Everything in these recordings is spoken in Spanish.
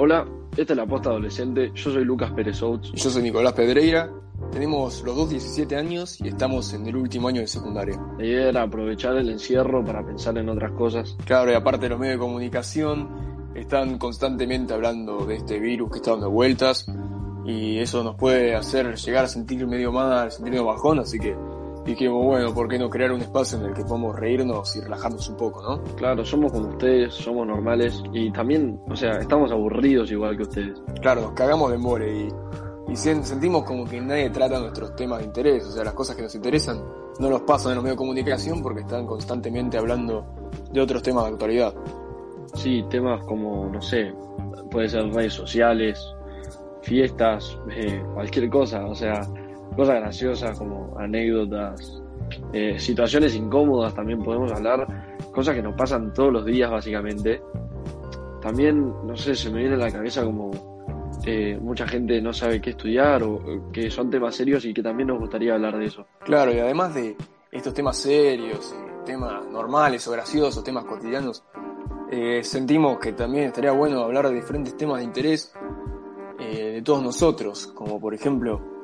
Hola, esta es la posta adolescente. Yo soy Lucas Pérez Oates. Yo soy Nicolás Pedreira. Tenemos los dos 17 años y estamos en el último año de secundaria. La idea era aprovechar el encierro para pensar en otras cosas. Claro, y aparte los medios de comunicación están constantemente hablando de este virus que está dando vueltas y eso nos puede hacer llegar a sentir medio mal, sentirnos bajón, así que dijimos, bueno, ¿por qué no crear un espacio en el que podamos reírnos y relajarnos un poco, no? Claro, somos como ustedes, somos normales y también, o sea, estamos aburridos igual que ustedes. Claro, nos cagamos de more y, y sentimos como que nadie trata nuestros temas de interés, o sea, las cosas que nos interesan no los pasan en los medios de comunicación porque están constantemente hablando de otros temas de actualidad. Sí, temas como, no sé, puede ser redes sociales, fiestas, eh, cualquier cosa, o sea, cosas graciosas como anécdotas, eh, situaciones incómodas también podemos hablar, cosas que nos pasan todos los días básicamente. También, no sé, se me viene a la cabeza como eh, mucha gente no sabe qué estudiar o que son temas serios y que también nos gustaría hablar de eso. Claro, y además de estos temas serios, temas normales o graciosos, temas cotidianos, eh, sentimos que también estaría bueno hablar de diferentes temas de interés de todos nosotros, como por ejemplo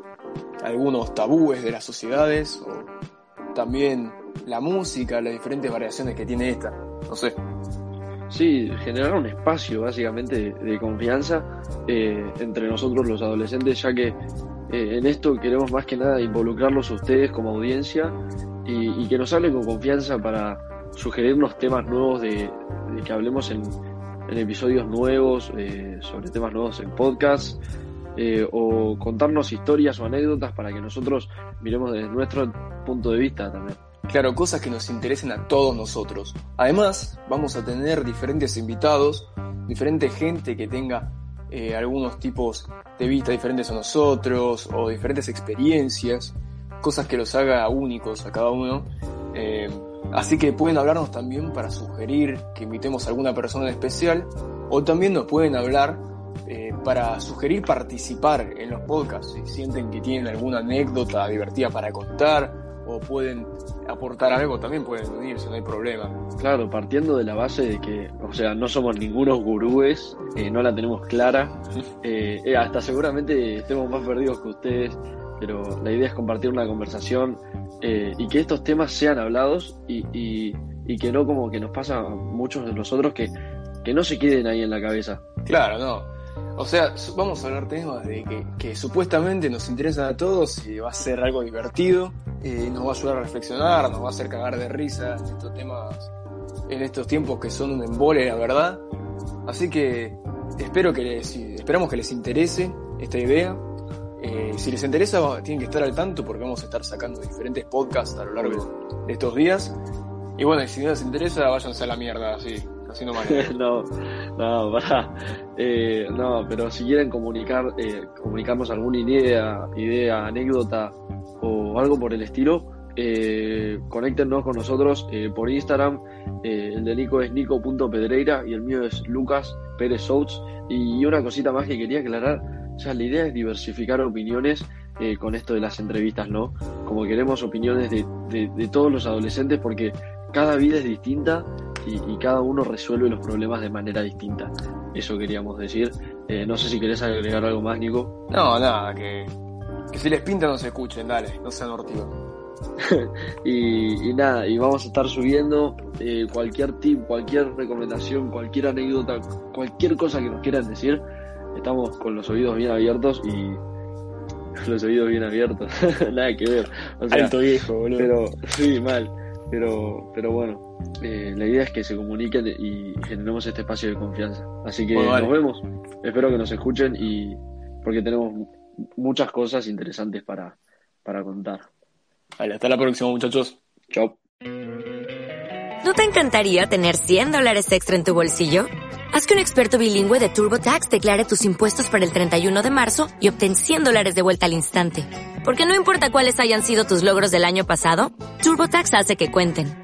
algunos tabúes de las sociedades o también la música, las diferentes variaciones que tiene esta, no sé. Sí, generar un espacio básicamente de, confianza eh, entre nosotros los adolescentes, ya que en esto queremos más que nada involucrarlos a ustedes como audiencia y, que nos hablen con confianza para sugerirnos temas nuevos de, que hablemos en, episodios nuevos, eh, sobre temas nuevos en podcast, eh, o contarnos historias o anécdotas para que nosotros miremos desde nuestro punto de vista también. Claro, cosas que nos interesen a todos nosotros. Además, vamos a tener diferentes invitados, diferente gente que tenga eh, algunos tipos de vista diferentes a nosotros o diferentes experiencias, cosas que los haga únicos a cada uno. Así que pueden hablarnos también para sugerir que invitemos a alguna persona especial o también nos pueden hablar eh, para sugerir participar en los podcasts. Si sienten que tienen alguna anécdota divertida para contar o pueden aportar algo, también pueden unirse, no hay problema. Claro, partiendo de la base de que, o sea, no somos ningunos gurúes, eh, no la tenemos clara, eh, hasta seguramente estemos más perdidos que ustedes, pero la idea es compartir una conversación eh, y que estos temas sean hablados y, que no como que nos pasa a muchos de nosotros que, que no se queden ahí en la cabeza. Claro, no. O sea, vamos a hablar temas de que, supuestamente nos interesan a todos y va a ser algo divertido, eh, nos va a ayudar a reflexionar, nos va a hacer cagar de risa en estos temas, en estos tiempos que son un embole, la verdad. Así que espero que les, esperamos que les interese esta idea eh, si les interesa, tienen que estar al tanto porque vamos a estar sacando diferentes podcasts a lo largo de estos días. Y bueno, si no les interesa, váyanse a la mierda, así, así nomás. no, no, para. Eh, no, pero si quieren comunicar, eh, comunicarnos alguna idea, idea, anécdota o algo por el estilo, eh, conéctenos con nosotros por Instagram. el de Nico es nico.pedreira y el mío es Lucas Pérez Souts. Y una cosita más que quería aclarar o sea, la idea es diversificar opiniones eh, con esto de las entrevistas, ¿no? Como queremos opiniones de, de, todos los adolescentes porque cada vida es distinta y, cada uno resuelve los problemas de manera distinta. Eso queríamos decir. Eh, no sé si querés agregar algo más, Nico. No, nada, que, que si les pinta no se escuchen, dale, no sean ortivos. y, y, nada, y vamos a estar subiendo eh, cualquier tip, cualquier recomendación, cualquier anécdota, cualquier cosa que nos quieran decir estamos con los oídos bien abiertos y los oídos bien abiertos, nada que ver. Alto viejo, boludo. Pero, sí, mal. Pero, pero bueno, eh, la idea es que se comuniquen y generemos este espacio de confianza. Así que nos vemos. Espero que nos escuchen y porque tenemos muchas cosas interesantes para, para contar. Vale, hasta la próxima, muchachos. Chao. ¿No te encantaría tener 100 dólares extra en tu bolsillo? Haz que un experto bilingüe de TurboTax declare tus impuestos para el 31 de marzo y obtén 100 dólares de vuelta al instante. Porque no importa cuáles hayan sido tus logros del año pasado, TurboTax hace que cuenten.